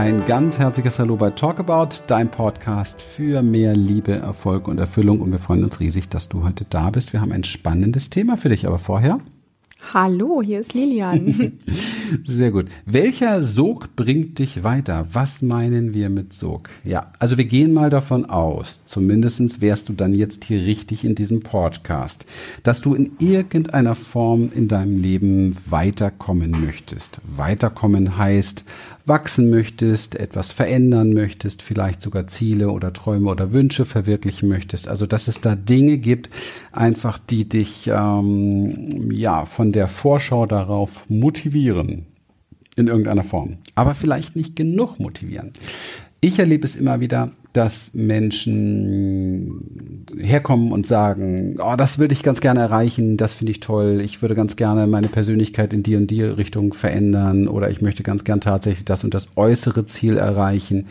Ein ganz herzliches Hallo bei Talkabout, dein Podcast für mehr Liebe, Erfolg und Erfüllung. Und wir freuen uns riesig, dass du heute da bist. Wir haben ein spannendes Thema für dich, aber vorher Hallo, hier ist Lilian. Sehr gut. Welcher Sog bringt dich weiter? Was meinen wir mit Sog? Ja, also wir gehen mal davon aus, zumindestens wärst du dann jetzt hier richtig in diesem Podcast, dass du in irgendeiner Form in deinem Leben weiterkommen möchtest. Weiterkommen heißt, wachsen möchtest, etwas verändern möchtest, vielleicht sogar Ziele oder Träume oder Wünsche verwirklichen möchtest. Also dass es da Dinge gibt, einfach die dich ähm, ja von der Vorschau darauf motivieren in irgendeiner Form, aber vielleicht nicht genug motivieren. Ich erlebe es immer wieder, dass Menschen herkommen und sagen, oh, das würde ich ganz gerne erreichen, das finde ich toll, ich würde ganz gerne meine Persönlichkeit in die und die Richtung verändern oder ich möchte ganz gern tatsächlich das und das äußere Ziel erreichen.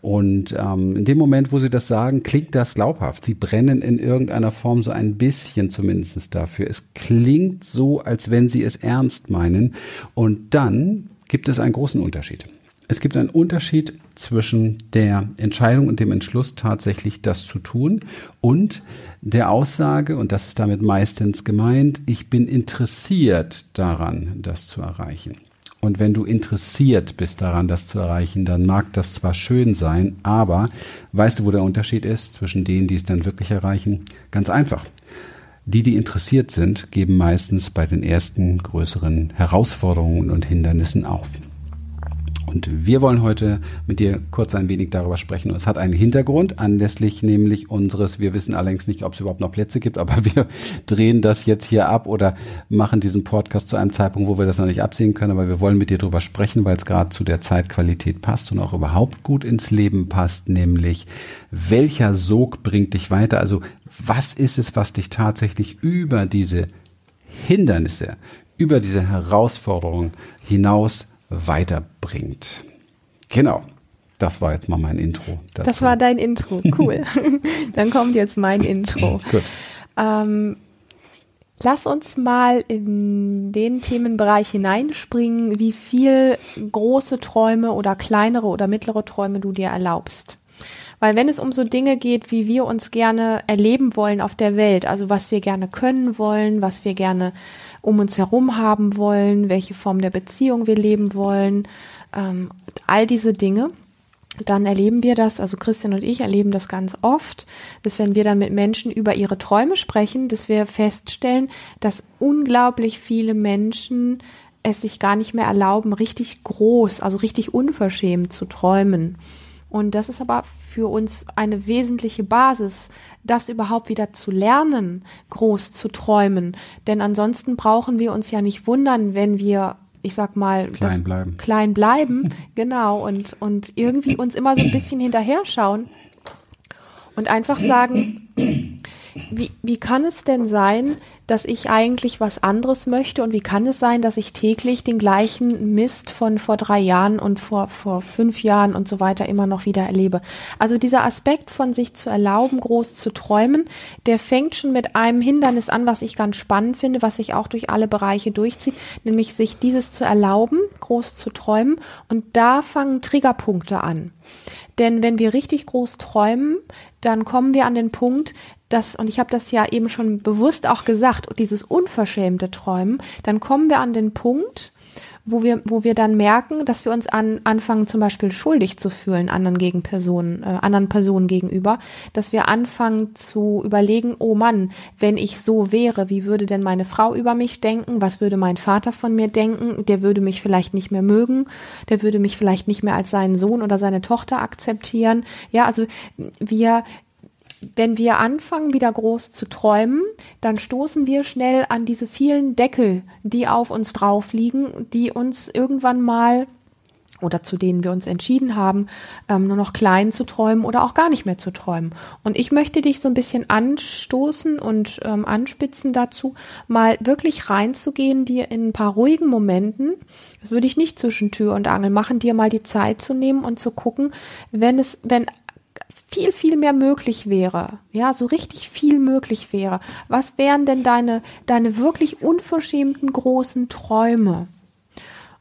Und ähm, in dem Moment, wo sie das sagen, klingt das glaubhaft. Sie brennen in irgendeiner Form so ein bisschen zumindest dafür. Es klingt so, als wenn sie es ernst meinen. Und dann gibt es einen großen Unterschied. Es gibt einen Unterschied zwischen der Entscheidung und dem Entschluss tatsächlich das zu tun und der Aussage, und das ist damit meistens gemeint, ich bin interessiert daran, das zu erreichen. Und wenn du interessiert bist daran, das zu erreichen, dann mag das zwar schön sein, aber weißt du, wo der Unterschied ist zwischen denen, die es dann wirklich erreichen? Ganz einfach. Die, die interessiert sind, geben meistens bei den ersten größeren Herausforderungen und Hindernissen auf. Und wir wollen heute mit dir kurz ein wenig darüber sprechen. es hat einen Hintergrund, anlässlich nämlich unseres, wir wissen allerdings nicht, ob es überhaupt noch Plätze gibt, aber wir drehen das jetzt hier ab oder machen diesen Podcast zu einem Zeitpunkt, wo wir das noch nicht absehen können. Aber wir wollen mit dir darüber sprechen, weil es gerade zu der Zeitqualität passt und auch überhaupt gut ins Leben passt, nämlich welcher Sog bringt dich weiter? Also was ist es, was dich tatsächlich über diese Hindernisse, über diese Herausforderungen hinaus weiterbringt. Genau. Das war jetzt mal mein Intro. Dazu. Das war dein Intro. Cool. Dann kommt jetzt mein Intro. Gut. Ähm, lass uns mal in den Themenbereich hineinspringen, wie viel große Träume oder kleinere oder mittlere Träume du dir erlaubst. Weil wenn es um so Dinge geht, wie wir uns gerne erleben wollen auf der Welt, also was wir gerne können wollen, was wir gerne um uns herum haben wollen, welche Form der Beziehung wir leben wollen, ähm, all diese Dinge, dann erleben wir das, also Christian und ich erleben das ganz oft, dass wenn wir dann mit Menschen über ihre Träume sprechen, dass wir feststellen, dass unglaublich viele Menschen es sich gar nicht mehr erlauben, richtig groß, also richtig unverschämt zu träumen. Und das ist aber für uns eine wesentliche Basis, das überhaupt wieder zu lernen, groß zu träumen. Denn ansonsten brauchen wir uns ja nicht wundern, wenn wir ich sag mal, klein bleiben. Klein bleiben, genau, und, und irgendwie uns immer so ein bisschen hinterher schauen und einfach sagen, wie, wie kann es denn sein, dass ich eigentlich was anderes möchte und wie kann es sein, dass ich täglich den gleichen Mist von vor drei Jahren und vor, vor fünf Jahren und so weiter immer noch wieder erlebe. Also dieser Aspekt von sich zu erlauben, groß zu träumen, der fängt schon mit einem Hindernis an, was ich ganz spannend finde, was sich auch durch alle Bereiche durchzieht, nämlich sich dieses zu erlauben, groß zu träumen und da fangen Triggerpunkte an. Denn wenn wir richtig groß träumen, dann kommen wir an den Punkt, das, und ich habe das ja eben schon bewusst auch gesagt, dieses unverschämte Träumen, dann kommen wir an den Punkt, wo wir, wo wir dann merken, dass wir uns an, anfangen, zum Beispiel schuldig zu fühlen anderen gegen Personen, äh, anderen Personen gegenüber, dass wir anfangen zu überlegen, oh Mann, wenn ich so wäre, wie würde denn meine Frau über mich denken? Was würde mein Vater von mir denken? Der würde mich vielleicht nicht mehr mögen, der würde mich vielleicht nicht mehr als seinen Sohn oder seine Tochter akzeptieren. Ja, also wir, wenn wir anfangen, wieder groß zu träumen, dann stoßen wir schnell an diese vielen Deckel, die auf uns drauf liegen, die uns irgendwann mal oder zu denen wir uns entschieden haben, ähm, nur noch klein zu träumen oder auch gar nicht mehr zu träumen. Und ich möchte dich so ein bisschen anstoßen und ähm, anspitzen dazu, mal wirklich reinzugehen, dir in ein paar ruhigen Momenten, das würde ich nicht zwischen Tür und Angel machen, dir mal die Zeit zu nehmen und zu gucken, wenn es, wenn viel, viel mehr möglich wäre, ja, so richtig viel möglich wäre, was wären denn deine, deine wirklich unverschämten großen Träume?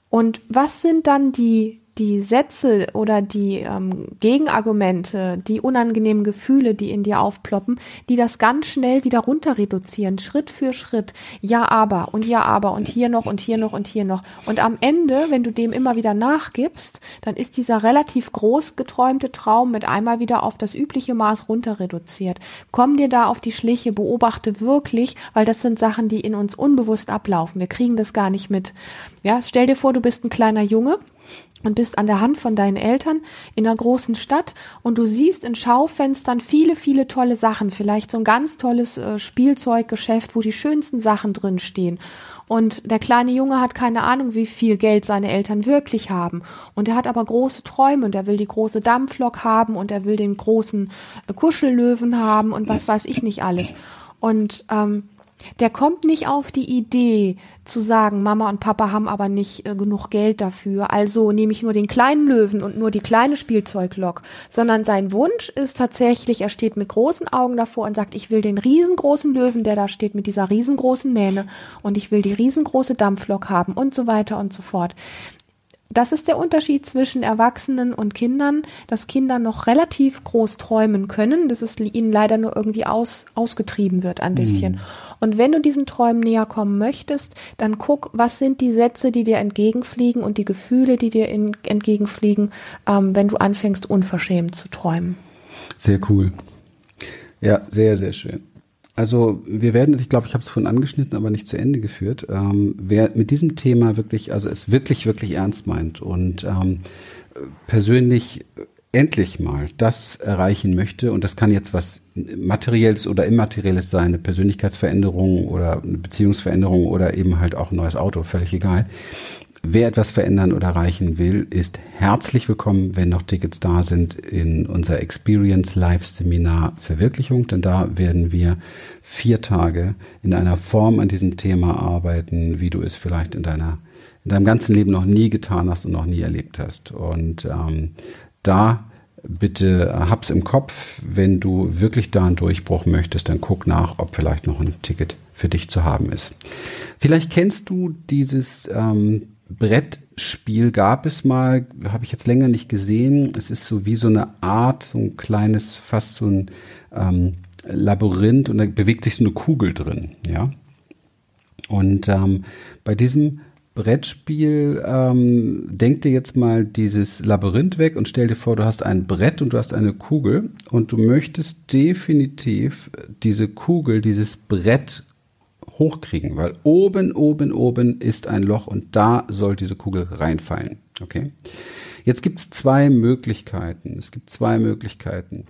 Und was sind dann die, die Sätze oder die ähm, Gegenargumente, die unangenehmen Gefühle, die in dir aufploppen, die das ganz schnell wieder runter reduzieren, Schritt für Schritt. Ja, aber und ja, aber und hier noch und hier noch und hier noch. Und am Ende, wenn du dem immer wieder nachgibst, dann ist dieser relativ groß geträumte Traum mit einmal wieder auf das übliche Maß runter reduziert. Komm dir da auf die Schliche, beobachte wirklich, weil das sind Sachen, die in uns unbewusst ablaufen. Wir kriegen das gar nicht mit. Ja, stell dir vor, du bist ein kleiner Junge und bist an der Hand von deinen Eltern in einer großen Stadt und du siehst in Schaufenstern viele, viele tolle Sachen, vielleicht so ein ganz tolles äh, Spielzeuggeschäft, wo die schönsten Sachen drin stehen. Und der kleine Junge hat keine Ahnung, wie viel Geld seine Eltern wirklich haben. Und er hat aber große Träume und er will die große Dampflok haben und er will den großen äh, Kuschellöwen haben und was weiß ich nicht alles. Und ähm, der kommt nicht auf die Idee zu sagen, Mama und Papa haben aber nicht äh, genug Geld dafür, also nehme ich nur den kleinen Löwen und nur die kleine Spielzeuglok, sondern sein Wunsch ist tatsächlich, er steht mit großen Augen davor und sagt, ich will den riesengroßen Löwen, der da steht mit dieser riesengroßen Mähne und ich will die riesengroße Dampflok haben und so weiter und so fort. Das ist der Unterschied zwischen Erwachsenen und Kindern, dass Kinder noch relativ groß träumen können, dass es ihnen leider nur irgendwie aus, ausgetrieben wird ein bisschen. Mhm. Und wenn du diesen Träumen näher kommen möchtest, dann guck, was sind die Sätze, die dir entgegenfliegen und die Gefühle, die dir in, entgegenfliegen, ähm, wenn du anfängst, unverschämt zu träumen. Sehr cool. Ja, sehr, sehr schön. Also wir werden, ich glaube, ich habe es vorhin angeschnitten, aber nicht zu Ende geführt. Ähm, wer mit diesem Thema wirklich, also es wirklich, wirklich ernst meint und ähm, persönlich endlich mal das erreichen möchte, und das kann jetzt was Materielles oder Immaterielles sein, eine Persönlichkeitsveränderung oder eine Beziehungsveränderung oder eben halt auch ein neues Auto, völlig egal. Wer etwas verändern oder erreichen will, ist herzlich willkommen, wenn noch Tickets da sind, in unser Experience Live Seminar Verwirklichung, denn da werden wir vier Tage in einer Form an diesem Thema arbeiten, wie du es vielleicht in deiner in deinem ganzen Leben noch nie getan hast und noch nie erlebt hast. Und ähm, da bitte hab's im Kopf, wenn du wirklich da einen Durchbruch möchtest, dann guck nach, ob vielleicht noch ein Ticket für dich zu haben ist. Vielleicht kennst du dieses ähm, Brettspiel gab es mal, habe ich jetzt länger nicht gesehen. Es ist so wie so eine Art, so ein kleines, fast so ein ähm, Labyrinth und da bewegt sich so eine Kugel drin, ja. Und ähm, bei diesem Brettspiel, ähm, denk dir jetzt mal dieses Labyrinth weg und stell dir vor, du hast ein Brett und du hast eine Kugel und du möchtest definitiv diese Kugel, dieses Brett hochkriegen, weil oben, oben, oben ist ein Loch und da soll diese Kugel reinfallen. Okay? Jetzt gibt es zwei Möglichkeiten. Es gibt zwei Möglichkeiten.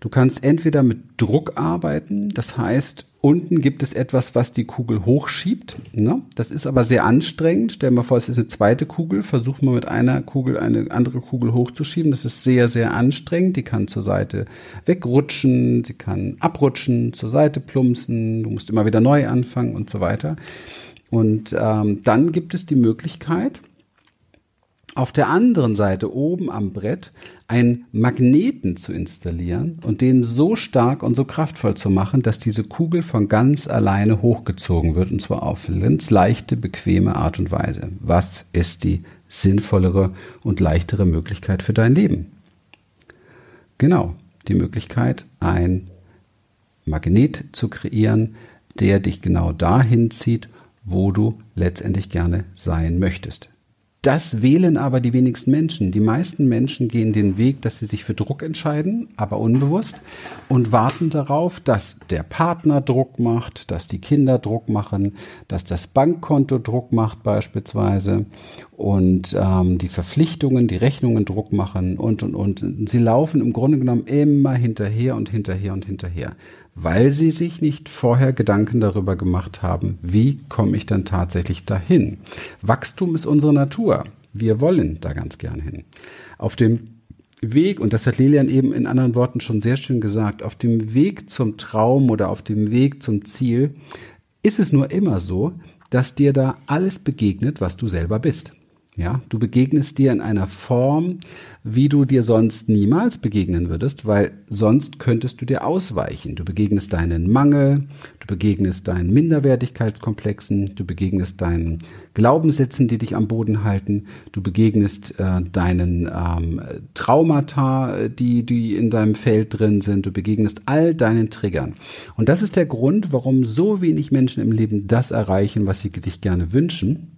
Du kannst entweder mit Druck arbeiten, das heißt, unten gibt es etwas, was die Kugel hochschiebt. Ne? Das ist aber sehr anstrengend. Stell dir mal vor, es ist eine zweite Kugel. Versuch mal mit einer Kugel eine andere Kugel hochzuschieben. Das ist sehr, sehr anstrengend. Die kann zur Seite wegrutschen, sie kann abrutschen, zur Seite plumpsen. Du musst immer wieder neu anfangen und so weiter. Und ähm, dann gibt es die Möglichkeit, auf der anderen Seite oben am Brett einen Magneten zu installieren und den so stark und so kraftvoll zu machen, dass diese Kugel von ganz alleine hochgezogen wird und zwar auf ganz leichte, bequeme Art und Weise. Was ist die sinnvollere und leichtere Möglichkeit für dein Leben? Genau, die Möglichkeit, ein Magnet zu kreieren, der dich genau dahin zieht, wo du letztendlich gerne sein möchtest. Das wählen aber die wenigsten Menschen. Die meisten Menschen gehen den Weg, dass sie sich für Druck entscheiden, aber unbewusst, und warten darauf, dass der Partner Druck macht, dass die Kinder Druck machen, dass das Bankkonto Druck macht beispielsweise und ähm, die Verpflichtungen, die Rechnungen Druck machen und, und, und. Sie laufen im Grunde genommen immer hinterher und hinterher und hinterher weil sie sich nicht vorher Gedanken darüber gemacht haben, wie komme ich dann tatsächlich dahin. Wachstum ist unsere Natur. Wir wollen da ganz gern hin. Auf dem Weg, und das hat Lilian eben in anderen Worten schon sehr schön gesagt, auf dem Weg zum Traum oder auf dem Weg zum Ziel ist es nur immer so, dass dir da alles begegnet, was du selber bist. Ja, du begegnest dir in einer Form, wie du dir sonst niemals begegnen würdest, weil sonst könntest du dir ausweichen. Du begegnest deinen Mangel, du begegnest deinen Minderwertigkeitskomplexen, du begegnest deinen Glaubenssätzen, die dich am Boden halten, du begegnest äh, deinen ähm, Traumata, die, die in deinem Feld drin sind, du begegnest all deinen Triggern. Und das ist der Grund, warum so wenig Menschen im Leben das erreichen, was sie sich gerne wünschen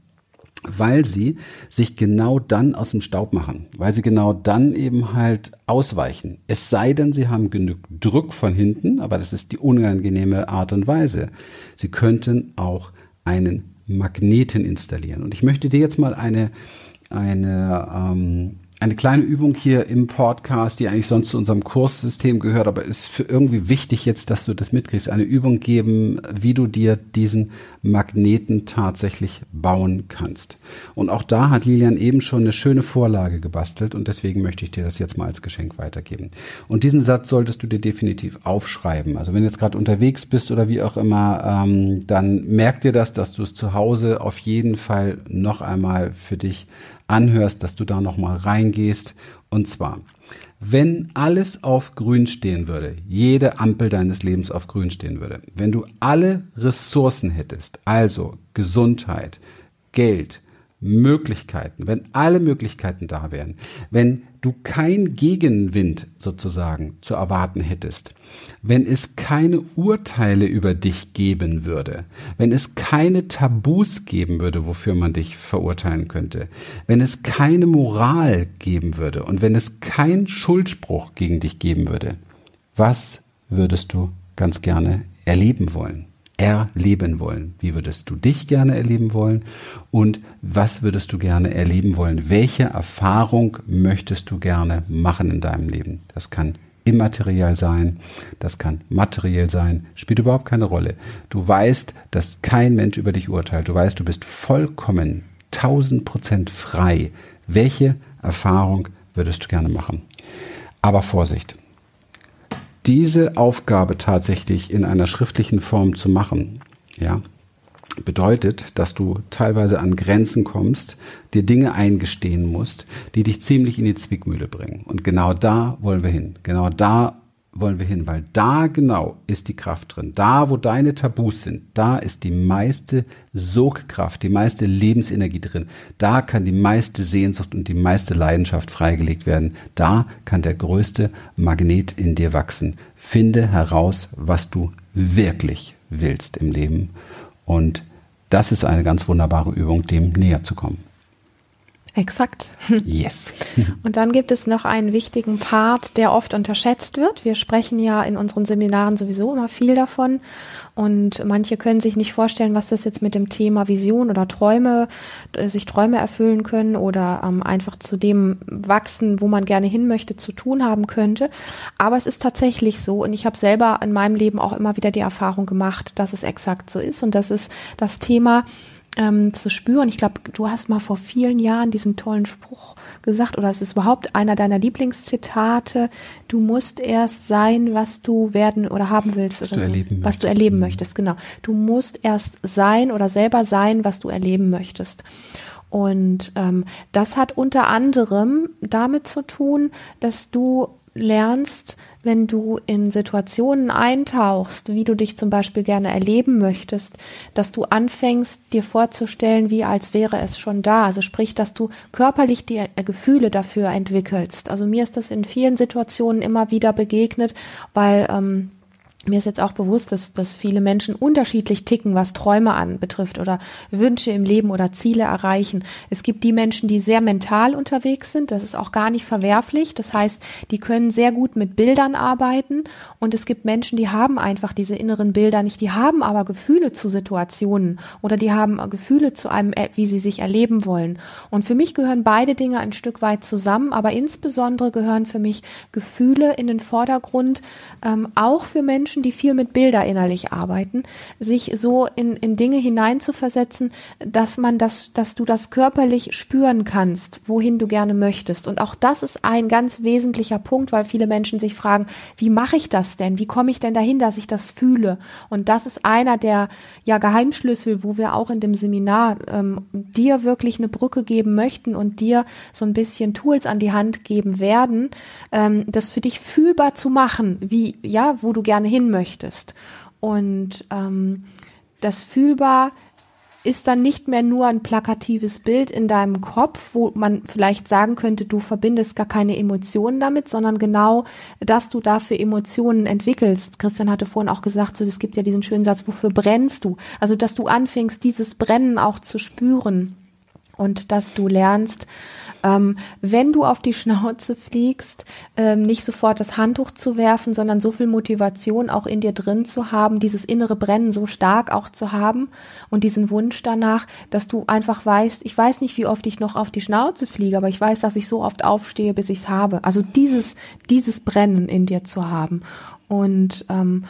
weil sie sich genau dann aus dem Staub machen, weil sie genau dann eben halt ausweichen. Es sei denn, sie haben genug Druck von hinten, aber das ist die unangenehme Art und Weise. Sie könnten auch einen Magneten installieren. Und ich möchte dir jetzt mal eine, eine ähm, eine kleine Übung hier im Podcast, die eigentlich sonst zu unserem Kurssystem gehört, aber ist für irgendwie wichtig jetzt, dass du das mitkriegst. Eine Übung geben, wie du dir diesen Magneten tatsächlich bauen kannst. Und auch da hat Lilian eben schon eine schöne Vorlage gebastelt und deswegen möchte ich dir das jetzt mal als Geschenk weitergeben. Und diesen Satz solltest du dir definitiv aufschreiben. Also wenn du jetzt gerade unterwegs bist oder wie auch immer, ähm, dann merk dir das, dass du es zu Hause auf jeden Fall noch einmal für dich anhörst, dass du da nochmal reingehst. Und zwar, wenn alles auf grün stehen würde, jede Ampel deines Lebens auf grün stehen würde, wenn du alle Ressourcen hättest, also Gesundheit, Geld, Möglichkeiten, wenn alle Möglichkeiten da wären, wenn du kein Gegenwind sozusagen zu erwarten hättest, wenn es keine Urteile über dich geben würde, wenn es keine Tabus geben würde, wofür man dich verurteilen könnte, wenn es keine Moral geben würde und wenn es keinen Schuldspruch gegen dich geben würde, was würdest du ganz gerne erleben wollen? Erleben wollen? Wie würdest du dich gerne erleben wollen? Und was würdest du gerne erleben wollen? Welche Erfahrung möchtest du gerne machen in deinem Leben? Das kann immateriell sein, das kann materiell sein, spielt überhaupt keine Rolle. Du weißt, dass kein Mensch über dich urteilt. Du weißt, du bist vollkommen, tausend Prozent frei. Welche Erfahrung würdest du gerne machen? Aber Vorsicht, diese Aufgabe tatsächlich in einer schriftlichen Form zu machen, ja, bedeutet, dass du teilweise an Grenzen kommst, dir Dinge eingestehen musst, die dich ziemlich in die Zwickmühle bringen. Und genau da wollen wir hin. Genau da wollen wir hin, weil da genau ist die Kraft drin. Da, wo deine Tabus sind, da ist die meiste Sogkraft, die meiste Lebensenergie drin. Da kann die meiste Sehnsucht und die meiste Leidenschaft freigelegt werden. Da kann der größte Magnet in dir wachsen. Finde heraus, was du wirklich willst im Leben. Und das ist eine ganz wunderbare Übung, dem näher zu kommen. Exakt. Yes. Und dann gibt es noch einen wichtigen Part, der oft unterschätzt wird. Wir sprechen ja in unseren Seminaren sowieso immer viel davon. Und manche können sich nicht vorstellen, was das jetzt mit dem Thema Vision oder Träume, äh, sich Träume erfüllen können oder ähm, einfach zu dem wachsen, wo man gerne hin möchte, zu tun haben könnte. Aber es ist tatsächlich so. Und ich habe selber in meinem Leben auch immer wieder die Erfahrung gemacht, dass es exakt so ist. Und das ist das Thema, ähm, zu spüren. Ich glaube, du hast mal vor vielen Jahren diesen tollen Spruch gesagt, oder es ist überhaupt einer deiner Lieblingszitate. Du musst erst sein, was du werden oder haben willst, was, oder du, erleben was du erleben mhm. möchtest. Genau. Du musst erst sein oder selber sein, was du erleben möchtest. Und ähm, das hat unter anderem damit zu tun, dass du lernst, wenn du in Situationen eintauchst, wie du dich zum Beispiel gerne erleben möchtest, dass du anfängst, dir vorzustellen, wie als wäre es schon da. Also sprich, dass du körperlich die Gefühle dafür entwickelst. Also mir ist das in vielen Situationen immer wieder begegnet, weil ähm, mir ist jetzt auch bewusst, dass, dass viele Menschen unterschiedlich ticken, was Träume anbetrifft oder Wünsche im Leben oder Ziele erreichen. Es gibt die Menschen, die sehr mental unterwegs sind. Das ist auch gar nicht verwerflich. Das heißt, die können sehr gut mit Bildern arbeiten. Und es gibt Menschen, die haben einfach diese inneren Bilder nicht. Die haben aber Gefühle zu Situationen oder die haben Gefühle zu einem, wie sie sich erleben wollen. Und für mich gehören beide Dinge ein Stück weit zusammen. Aber insbesondere gehören für mich Gefühle in den Vordergrund, ähm, auch für Menschen, Menschen, die viel mit Bilder innerlich arbeiten, sich so in, in Dinge hineinzuversetzen, dass man das, dass du das körperlich spüren kannst, wohin du gerne möchtest. Und auch das ist ein ganz wesentlicher Punkt, weil viele Menschen sich fragen, wie mache ich das denn? Wie komme ich denn dahin, dass ich das fühle? Und das ist einer der ja, Geheimschlüssel, wo wir auch in dem Seminar ähm, dir wirklich eine Brücke geben möchten und dir so ein bisschen Tools an die Hand geben werden, ähm, das für dich fühlbar zu machen, wie, ja, wo du gerne hin möchtest. Und ähm, das fühlbar ist dann nicht mehr nur ein plakatives Bild in deinem Kopf, wo man vielleicht sagen könnte, du verbindest gar keine Emotionen damit, sondern genau, dass du dafür Emotionen entwickelst. Christian hatte vorhin auch gesagt, so es gibt ja diesen schönen Satz, wofür brennst du? Also, dass du anfängst, dieses Brennen auch zu spüren und dass du lernst, ähm, wenn du auf die Schnauze fliegst, ähm, nicht sofort das Handtuch zu werfen, sondern so viel Motivation auch in dir drin zu haben, dieses innere Brennen so stark auch zu haben und diesen Wunsch danach, dass du einfach weißt, ich weiß nicht, wie oft ich noch auf die Schnauze fliege, aber ich weiß, dass ich so oft aufstehe, bis ich es habe. Also dieses, dieses Brennen in dir zu haben. Und ähm,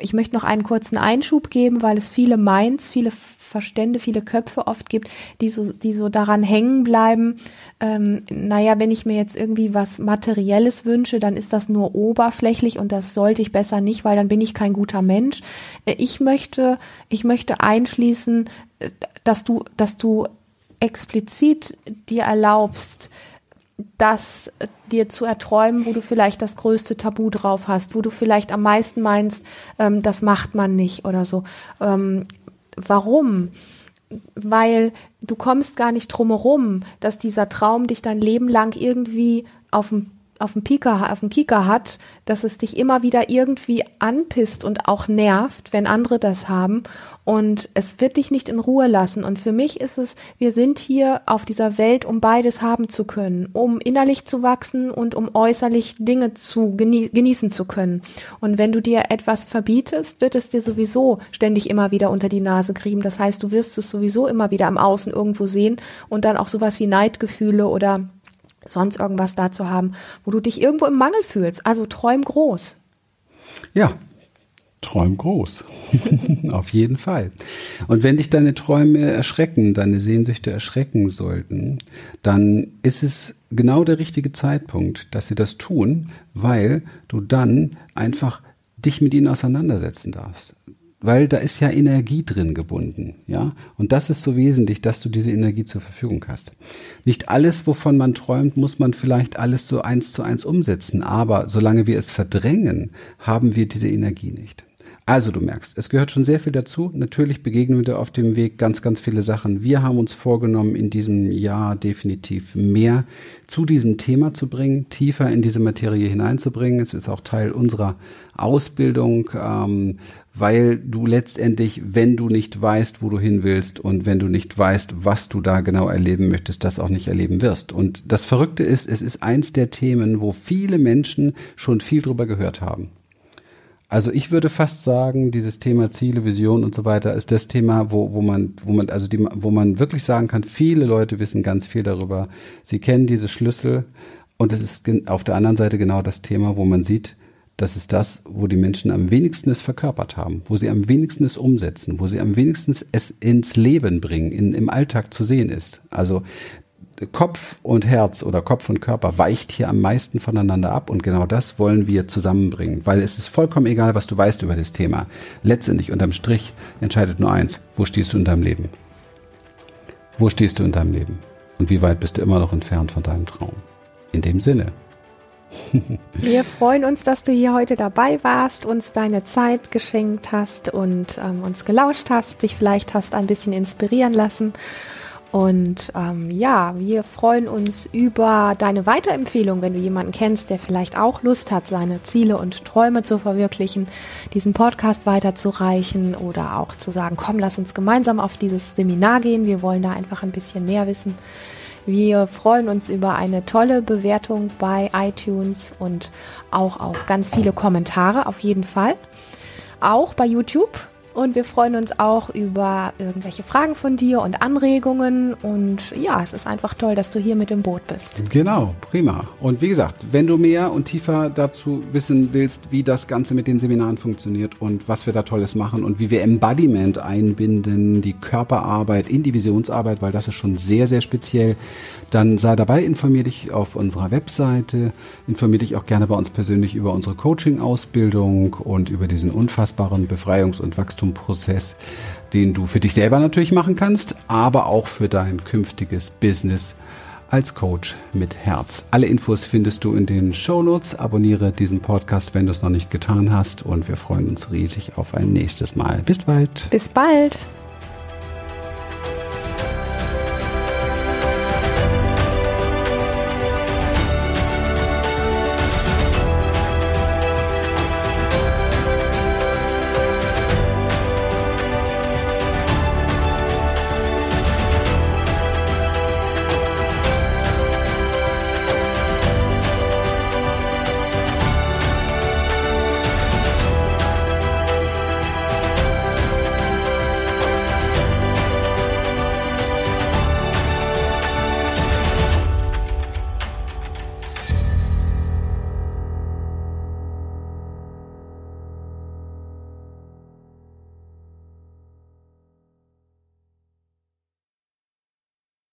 ich möchte noch einen kurzen Einschub geben, weil es viele Minds, viele Verstände, viele Köpfe oft gibt, die so, die so daran hängen bleiben. Ähm, naja, wenn ich mir jetzt irgendwie was Materielles wünsche, dann ist das nur oberflächlich und das sollte ich besser nicht, weil dann bin ich kein guter Mensch. Äh, ich möchte, ich möchte einschließen, äh, dass du, dass du explizit dir erlaubst, das dir zu erträumen, wo du vielleicht das größte Tabu drauf hast, wo du vielleicht am meisten meinst, ähm, das macht man nicht oder so. Ähm, warum? Weil du kommst gar nicht drumherum, dass dieser Traum dich dein Leben lang irgendwie auf dem auf dem Pika, auf dem Kika hat, dass es dich immer wieder irgendwie anpisst und auch nervt, wenn andere das haben. Und es wird dich nicht in Ruhe lassen. Und für mich ist es, wir sind hier auf dieser Welt, um beides haben zu können, um innerlich zu wachsen und um äußerlich Dinge zu genie genießen zu können. Und wenn du dir etwas verbietest, wird es dir sowieso ständig immer wieder unter die Nase kriegen. Das heißt, du wirst es sowieso immer wieder am Außen irgendwo sehen und dann auch sowas wie Neidgefühle oder sonst irgendwas da zu haben, wo du dich irgendwo im Mangel fühlst. Also träum groß. Ja, träum groß. Auf jeden Fall. Und wenn dich deine Träume erschrecken, deine Sehnsüchte erschrecken sollten, dann ist es genau der richtige Zeitpunkt, dass sie das tun, weil du dann einfach dich mit ihnen auseinandersetzen darfst weil da ist ja Energie drin gebunden, ja. Und das ist so wesentlich, dass du diese Energie zur Verfügung hast. Nicht alles, wovon man träumt, muss man vielleicht alles so eins zu eins umsetzen, aber solange wir es verdrängen, haben wir diese Energie nicht. Also du merkst, es gehört schon sehr viel dazu. Natürlich begegnen wir auf dem Weg ganz, ganz viele Sachen. Wir haben uns vorgenommen, in diesem Jahr definitiv mehr zu diesem Thema zu bringen, tiefer in diese Materie hineinzubringen. Es ist auch Teil unserer Ausbildung, ähm, weil du letztendlich, wenn du nicht weißt, wo du hin willst und wenn du nicht weißt, was du da genau erleben möchtest, das auch nicht erleben wirst. Und das Verrückte ist, es ist eins der Themen, wo viele Menschen schon viel drüber gehört haben. Also ich würde fast sagen, dieses Thema Ziele, Vision und so weiter ist das Thema, wo, wo man, wo man, also die, wo man wirklich sagen kann, viele Leute wissen ganz viel darüber. Sie kennen diese Schlüssel und es ist auf der anderen Seite genau das Thema, wo man sieht, das ist das, wo die Menschen am wenigsten es verkörpert haben, wo sie am wenigsten es umsetzen, wo sie am wenigsten es ins Leben bringen, in, im Alltag zu sehen ist. Also Kopf und Herz oder Kopf und Körper weicht hier am meisten voneinander ab und genau das wollen wir zusammenbringen, weil es ist vollkommen egal, was du weißt über das Thema. Letztendlich unterm Strich entscheidet nur eins, wo stehst du in deinem Leben? Wo stehst du in deinem Leben? Und wie weit bist du immer noch entfernt von deinem Traum? In dem Sinne. Wir freuen uns, dass du hier heute dabei warst, uns deine Zeit geschenkt hast und ähm, uns gelauscht hast, dich vielleicht hast ein bisschen inspirieren lassen. Und ähm, ja, wir freuen uns über deine Weiterempfehlung, wenn du jemanden kennst, der vielleicht auch Lust hat, seine Ziele und Träume zu verwirklichen, diesen Podcast weiterzureichen oder auch zu sagen, komm, lass uns gemeinsam auf dieses Seminar gehen. Wir wollen da einfach ein bisschen mehr wissen. Wir freuen uns über eine tolle Bewertung bei iTunes und auch auf ganz viele Kommentare auf jeden Fall. Auch bei YouTube und wir freuen uns auch über irgendwelche Fragen von dir und Anregungen. Und ja, es ist einfach toll, dass du hier mit im Boot bist. Genau, prima. Und wie gesagt, wenn du mehr und tiefer dazu wissen willst, wie das Ganze mit den Seminaren funktioniert und was wir da Tolles machen und wie wir Embodiment einbinden, die Körperarbeit in die Visionsarbeit, weil das ist schon sehr, sehr speziell, dann sei dabei, informier dich auf unserer Webseite, informier dich auch gerne bei uns persönlich über unsere Coaching-Ausbildung und über diesen unfassbaren Befreiungs- und Wachstums Wachstumprozess, den du für dich selber natürlich machen kannst, aber auch für dein künftiges Business als Coach mit Herz. Alle Infos findest du in den Show Notes. Abonniere diesen Podcast, wenn du es noch nicht getan hast und wir freuen uns riesig auf ein nächstes Mal. Bis bald. Bis bald.